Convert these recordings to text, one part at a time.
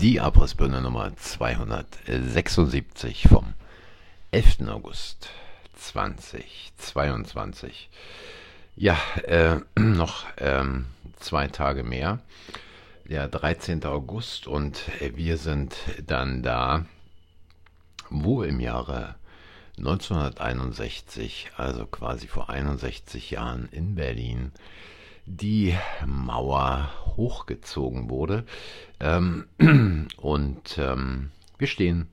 Die Abrissbirne Nummer 276 vom 11. August 2022. Ja, äh, noch ähm, zwei Tage mehr. Der 13. August und wir sind dann da, wo im Jahre 1961, also quasi vor 61 Jahren in Berlin, die Mauer hochgezogen wurde. Ähm, und ähm, wir stehen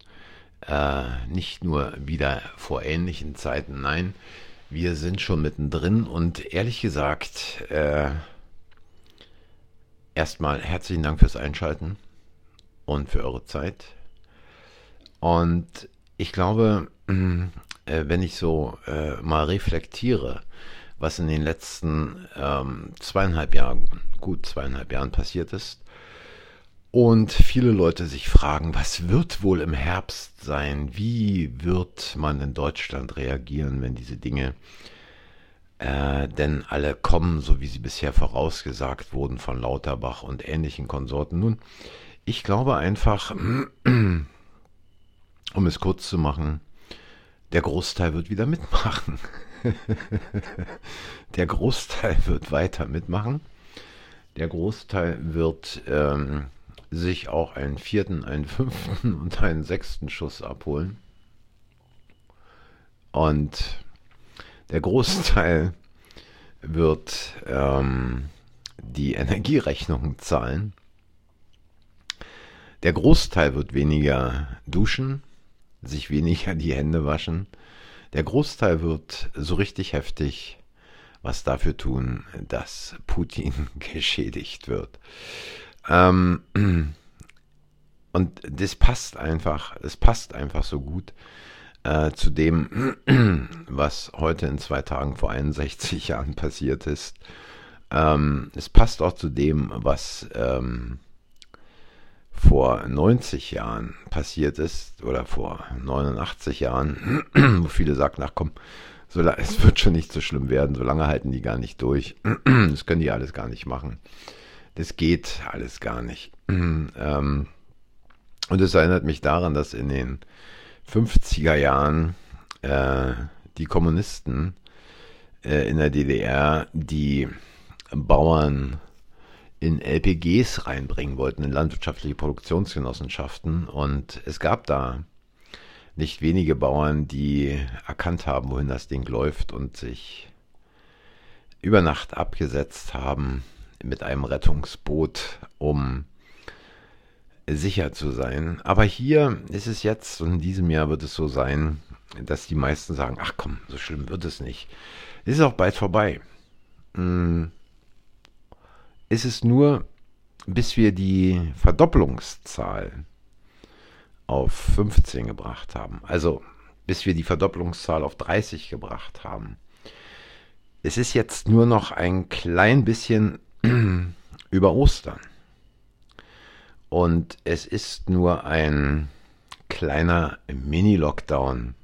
äh, nicht nur wieder vor ähnlichen Zeiten, nein, wir sind schon mittendrin und ehrlich gesagt, äh, erstmal herzlichen Dank fürs Einschalten und für eure Zeit. Und ich glaube, äh, wenn ich so äh, mal reflektiere, was in den letzten ähm, zweieinhalb Jahren, gut zweieinhalb Jahren passiert ist. Und viele Leute sich fragen, was wird wohl im Herbst sein? Wie wird man in Deutschland reagieren, wenn diese Dinge äh, denn alle kommen, so wie sie bisher vorausgesagt wurden von Lauterbach und ähnlichen Konsorten? Nun, ich glaube einfach, um es kurz zu machen, der Großteil wird wieder mitmachen. der Großteil wird weiter mitmachen. Der Großteil wird ähm, sich auch einen vierten, einen fünften und einen sechsten Schuss abholen. Und der Großteil wird ähm, die Energierechnungen zahlen. Der Großteil wird weniger duschen, sich weniger die Hände waschen der Großteil wird so richtig heftig was dafür tun, dass Putin geschädigt wird. Ähm, und das passt einfach, es passt einfach so gut äh, zu dem, was heute in zwei Tagen vor 61 Jahren passiert ist. Ähm, es passt auch zu dem, was ähm, vor 90 Jahren passiert ist oder vor 89 Jahren, wo viele sagen, ach komm, so, es wird schon nicht so schlimm werden, so lange halten die gar nicht durch. Das können die alles gar nicht machen. Das geht alles gar nicht. Ähm, und es erinnert mich daran, dass in den 50er Jahren äh, die Kommunisten äh, in der DDR die Bauern in LPGs reinbringen wollten, in landwirtschaftliche Produktionsgenossenschaften. Und es gab da nicht wenige Bauern, die erkannt haben, wohin das Ding läuft und sich über Nacht abgesetzt haben mit einem Rettungsboot, um sicher zu sein. Aber hier ist es jetzt und in diesem Jahr wird es so sein, dass die meisten sagen, ach komm, so schlimm wird es nicht. Es ist auch bald vorbei. Hm ist es nur, bis wir die Verdopplungszahl auf 15 gebracht haben. Also bis wir die Verdopplungszahl auf 30 gebracht haben. Es ist jetzt nur noch ein klein bisschen über Ostern. Und es ist nur ein kleiner Mini-Lockdown.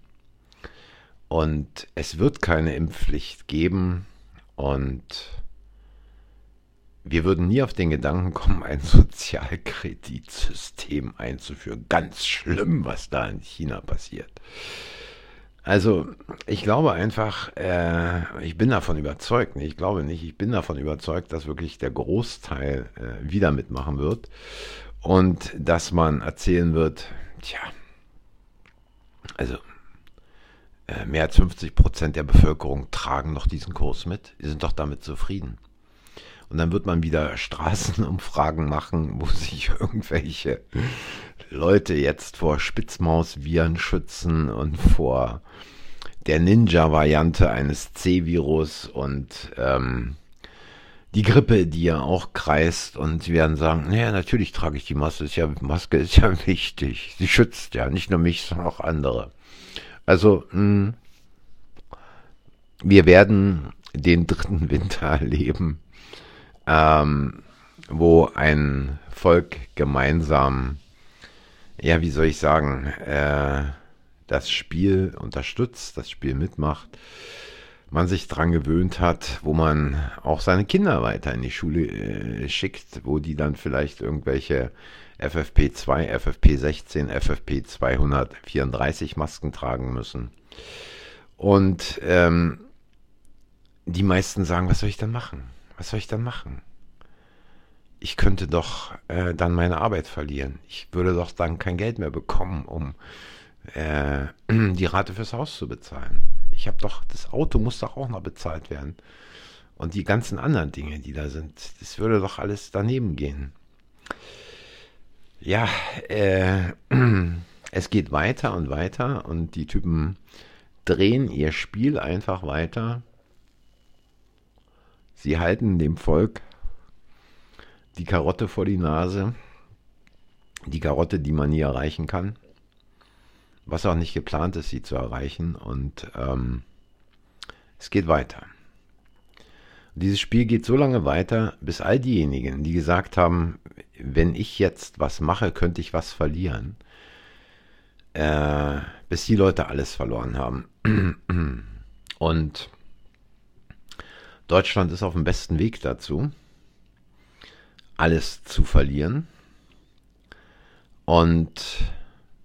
Und es wird keine Impfpflicht geben. Und wir würden nie auf den Gedanken kommen, ein Sozialkreditsystem einzuführen. Ganz schlimm, was da in China passiert. Also, ich glaube einfach, äh, ich bin davon überzeugt, ich glaube nicht, ich bin davon überzeugt, dass wirklich der Großteil äh, wieder mitmachen wird und dass man erzählen wird, tja, also äh, mehr als 50 Prozent der Bevölkerung tragen noch diesen Kurs mit, die sind doch damit zufrieden. Und dann wird man wieder Straßenumfragen machen, wo sich irgendwelche Leute jetzt vor Spitzmausviren schützen und vor der Ninja-Variante eines C-Virus und ähm, die Grippe, die ja auch kreist und sie werden sagen, naja, natürlich trage ich die Maske, ist ja, Maske ist ja wichtig. Sie schützt ja nicht nur mich, sondern auch andere. Also, mh, hm, wir werden den dritten Winter erleben ähm, wo ein Volk gemeinsam, ja, wie soll ich sagen, äh, das Spiel unterstützt, das Spiel mitmacht. man sich dran gewöhnt hat, wo man auch seine Kinder weiter in die Schule äh, schickt, wo die dann vielleicht irgendwelche FFP2, FFP16, FFP234 Masken tragen müssen. Und ähm, die meisten sagen, was soll ich dann machen? Was soll ich dann machen? Ich könnte doch äh, dann meine Arbeit verlieren. Ich würde doch dann kein Geld mehr bekommen, um äh, die Rate fürs Haus zu bezahlen. Ich habe doch, das Auto muss doch auch noch bezahlt werden. Und die ganzen anderen Dinge, die da sind, das würde doch alles daneben gehen. Ja, äh, es geht weiter und weiter und die Typen drehen ihr Spiel einfach weiter. Sie halten dem Volk die Karotte vor die Nase. Die Karotte, die man nie erreichen kann was auch nicht geplant ist, sie zu erreichen. Und ähm, es geht weiter. dieses Spiel geht so lange weiter, bis all diejenigen, die gesagt haben, wenn ich jetzt was mache, könnte ich was verlieren, äh, bis die Leute alles verloren haben. Und Deutschland ist auf dem besten Weg dazu, alles zu verlieren. Und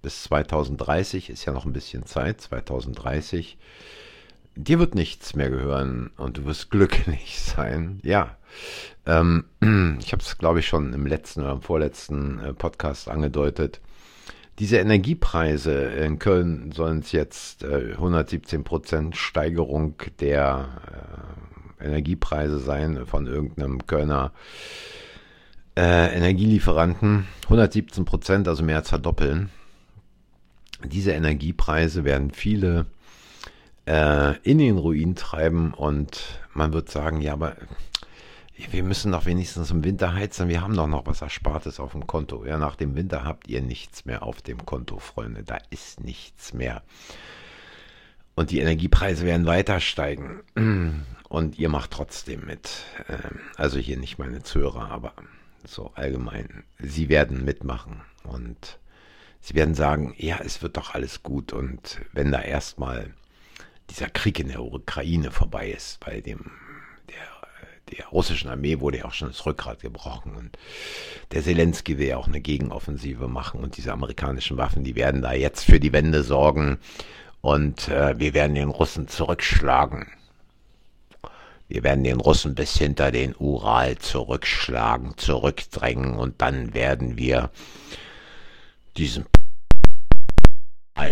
bis 2030 ist ja noch ein bisschen Zeit, 2030. Dir wird nichts mehr gehören und du wirst glücklich sein. Ja, ähm, ich habe es, glaube ich, schon im letzten oder im vorletzten äh, Podcast angedeutet. Diese Energiepreise in Köln sollen es jetzt äh, 117 Prozent Steigerung der äh, Energiepreise sein von irgendeinem Kölner äh, Energielieferanten. 117 Prozent, also mehr als verdoppeln diese Energiepreise werden viele äh, in den Ruin treiben und man wird sagen, ja, aber wir müssen doch wenigstens im Winter heizen, wir haben doch noch was Erspartes auf dem Konto. Ja, nach dem Winter habt ihr nichts mehr auf dem Konto, Freunde, da ist nichts mehr. Und die Energiepreise werden weiter steigen. Und ihr macht trotzdem mit. Ähm, also hier nicht meine Zuhörer, aber so allgemein. Sie werden mitmachen. Und Sie werden sagen, ja, es wird doch alles gut und wenn da erstmal dieser Krieg in der Ukraine vorbei ist, bei dem der, der russischen Armee wurde ja auch schon das Rückgrat gebrochen und der Zelensky will ja auch eine Gegenoffensive machen und diese amerikanischen Waffen, die werden da jetzt für die Wende sorgen und äh, wir werden den Russen zurückschlagen. Wir werden den Russen bis hinter den Ural zurückschlagen, zurückdrängen und dann werden wir diesen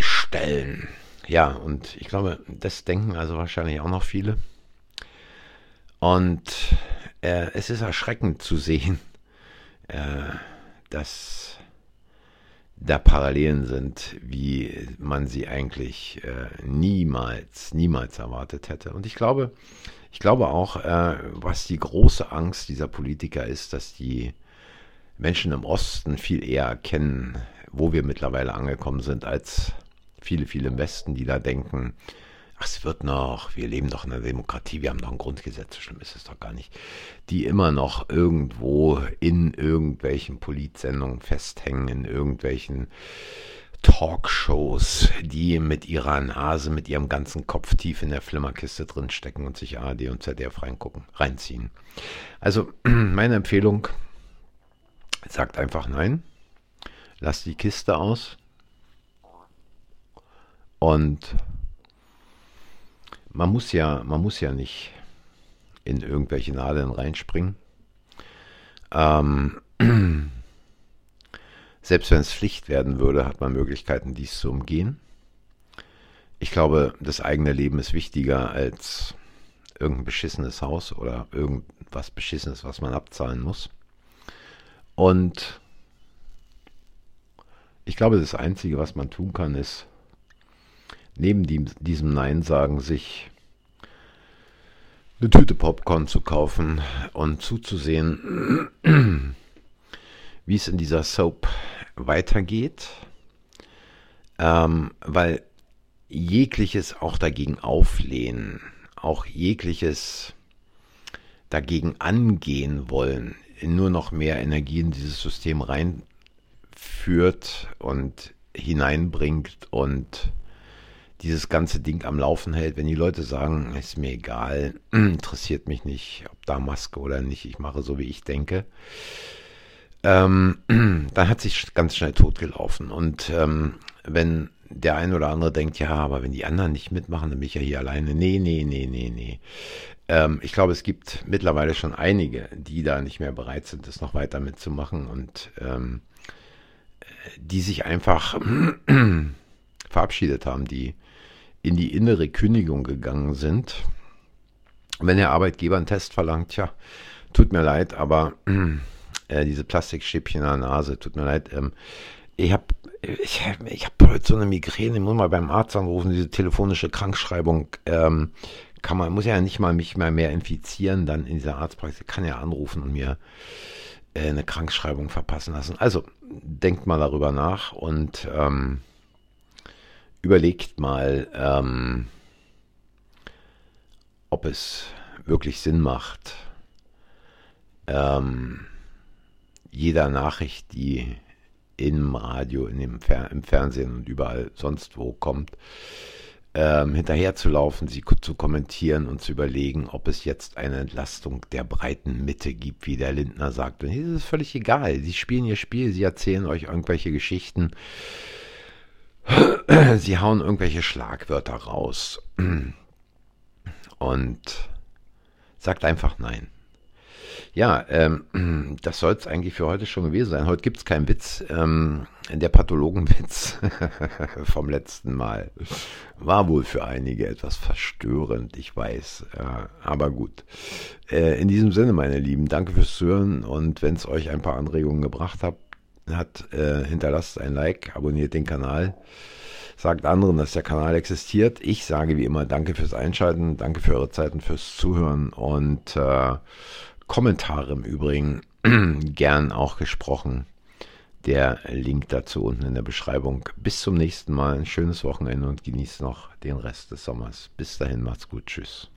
stellen. Ja, und ich glaube, das denken also wahrscheinlich auch noch viele. Und äh, es ist erschreckend zu sehen, äh, dass da Parallelen sind, wie man sie eigentlich äh, niemals, niemals erwartet hätte. Und ich glaube, ich glaube auch, äh, was die große Angst dieser Politiker ist, dass die Menschen im Osten viel eher erkennen, wo wir mittlerweile angekommen sind, als viele, viele im Westen, die da denken, ach, es wird noch, wir leben doch in einer Demokratie, wir haben doch ein Grundgesetz, so schlimm ist es doch gar nicht, die immer noch irgendwo in irgendwelchen Politsendungen festhängen, in irgendwelchen Talkshows, die mit ihrer Nase, mit ihrem ganzen Kopf tief in der Flimmerkiste drinstecken und sich ARD und ZDF reingucken, reinziehen. Also meine Empfehlung, sagt einfach nein. Lass die Kiste aus. Und man muss ja, man muss ja nicht in irgendwelche Nadeln reinspringen. Ähm, selbst wenn es Pflicht werden würde, hat man Möglichkeiten, dies zu umgehen. Ich glaube, das eigene Leben ist wichtiger als irgendein beschissenes Haus oder irgendwas Beschissenes, was man abzahlen muss. Und ich glaube, das Einzige, was man tun kann, ist, neben diesem Nein sagen, sich eine Tüte Popcorn zu kaufen und zuzusehen, wie es in dieser Soap weitergeht. Ähm, weil jegliches auch dagegen auflehnen, auch jegliches dagegen angehen wollen, nur noch mehr Energie in dieses System reinführt und hineinbringt und dieses ganze Ding am Laufen hält. Wenn die Leute sagen, ist mir egal, interessiert mich nicht, ob da Maske oder nicht, ich mache so, wie ich denke, ähm, dann hat sich ganz schnell totgelaufen. Und ähm, wenn der ein oder andere denkt, ja, aber wenn die anderen nicht mitmachen, dann bin ich ja hier alleine. Nee, nee, nee, nee, nee. Ähm, ich glaube, es gibt mittlerweile schon einige, die da nicht mehr bereit sind, das noch weiter mitzumachen und ähm, die sich einfach verabschiedet haben, die in die innere Kündigung gegangen sind. Wenn der Arbeitgeber einen Test verlangt, ja, tut mir leid, aber äh, diese Plastikstäbchen an der Nase, tut mir leid. Ähm, ich habe ich, ich hab heute so eine Migräne, ich muss mal beim Arzt anrufen, diese telefonische Krankschreibung. Ähm, kann man, muss ja nicht mal mich mal mehr infizieren, dann in dieser Arztpraxis, kann ja anrufen und mir äh, eine Krankschreibung verpassen lassen. Also denkt mal darüber nach und ähm, überlegt mal, ähm, ob es wirklich Sinn macht, ähm, jeder Nachricht, die im Radio, in dem Fer im Fernsehen und überall sonst wo kommt, ähm, hinterherzulaufen, sie zu kommentieren und zu überlegen, ob es jetzt eine Entlastung der breiten Mitte gibt, wie der Lindner sagt. Und es ist völlig egal. Sie spielen ihr Spiel, sie erzählen euch irgendwelche Geschichten, sie hauen irgendwelche Schlagwörter raus und sagt einfach nein. Ja, ähm, das soll es eigentlich für heute schon gewesen sein. Heute gibt es keinen Witz. Ähm, der Pathologenwitz vom letzten Mal war wohl für einige etwas verstörend, ich weiß. Äh, aber gut. Äh, in diesem Sinne, meine Lieben, danke fürs Zuhören und wenn es euch ein paar Anregungen gebracht hat, hat äh, hinterlasst ein Like, abonniert den Kanal sagt anderen, dass der Kanal existiert. Ich sage wie immer Danke fürs Einschalten, danke für eure Zeit und fürs Zuhören und äh, Kommentare im Übrigen gern auch gesprochen. Der Link dazu unten in der Beschreibung. Bis zum nächsten Mal. Ein schönes Wochenende und genießt noch den Rest des Sommers. Bis dahin, macht's gut. Tschüss.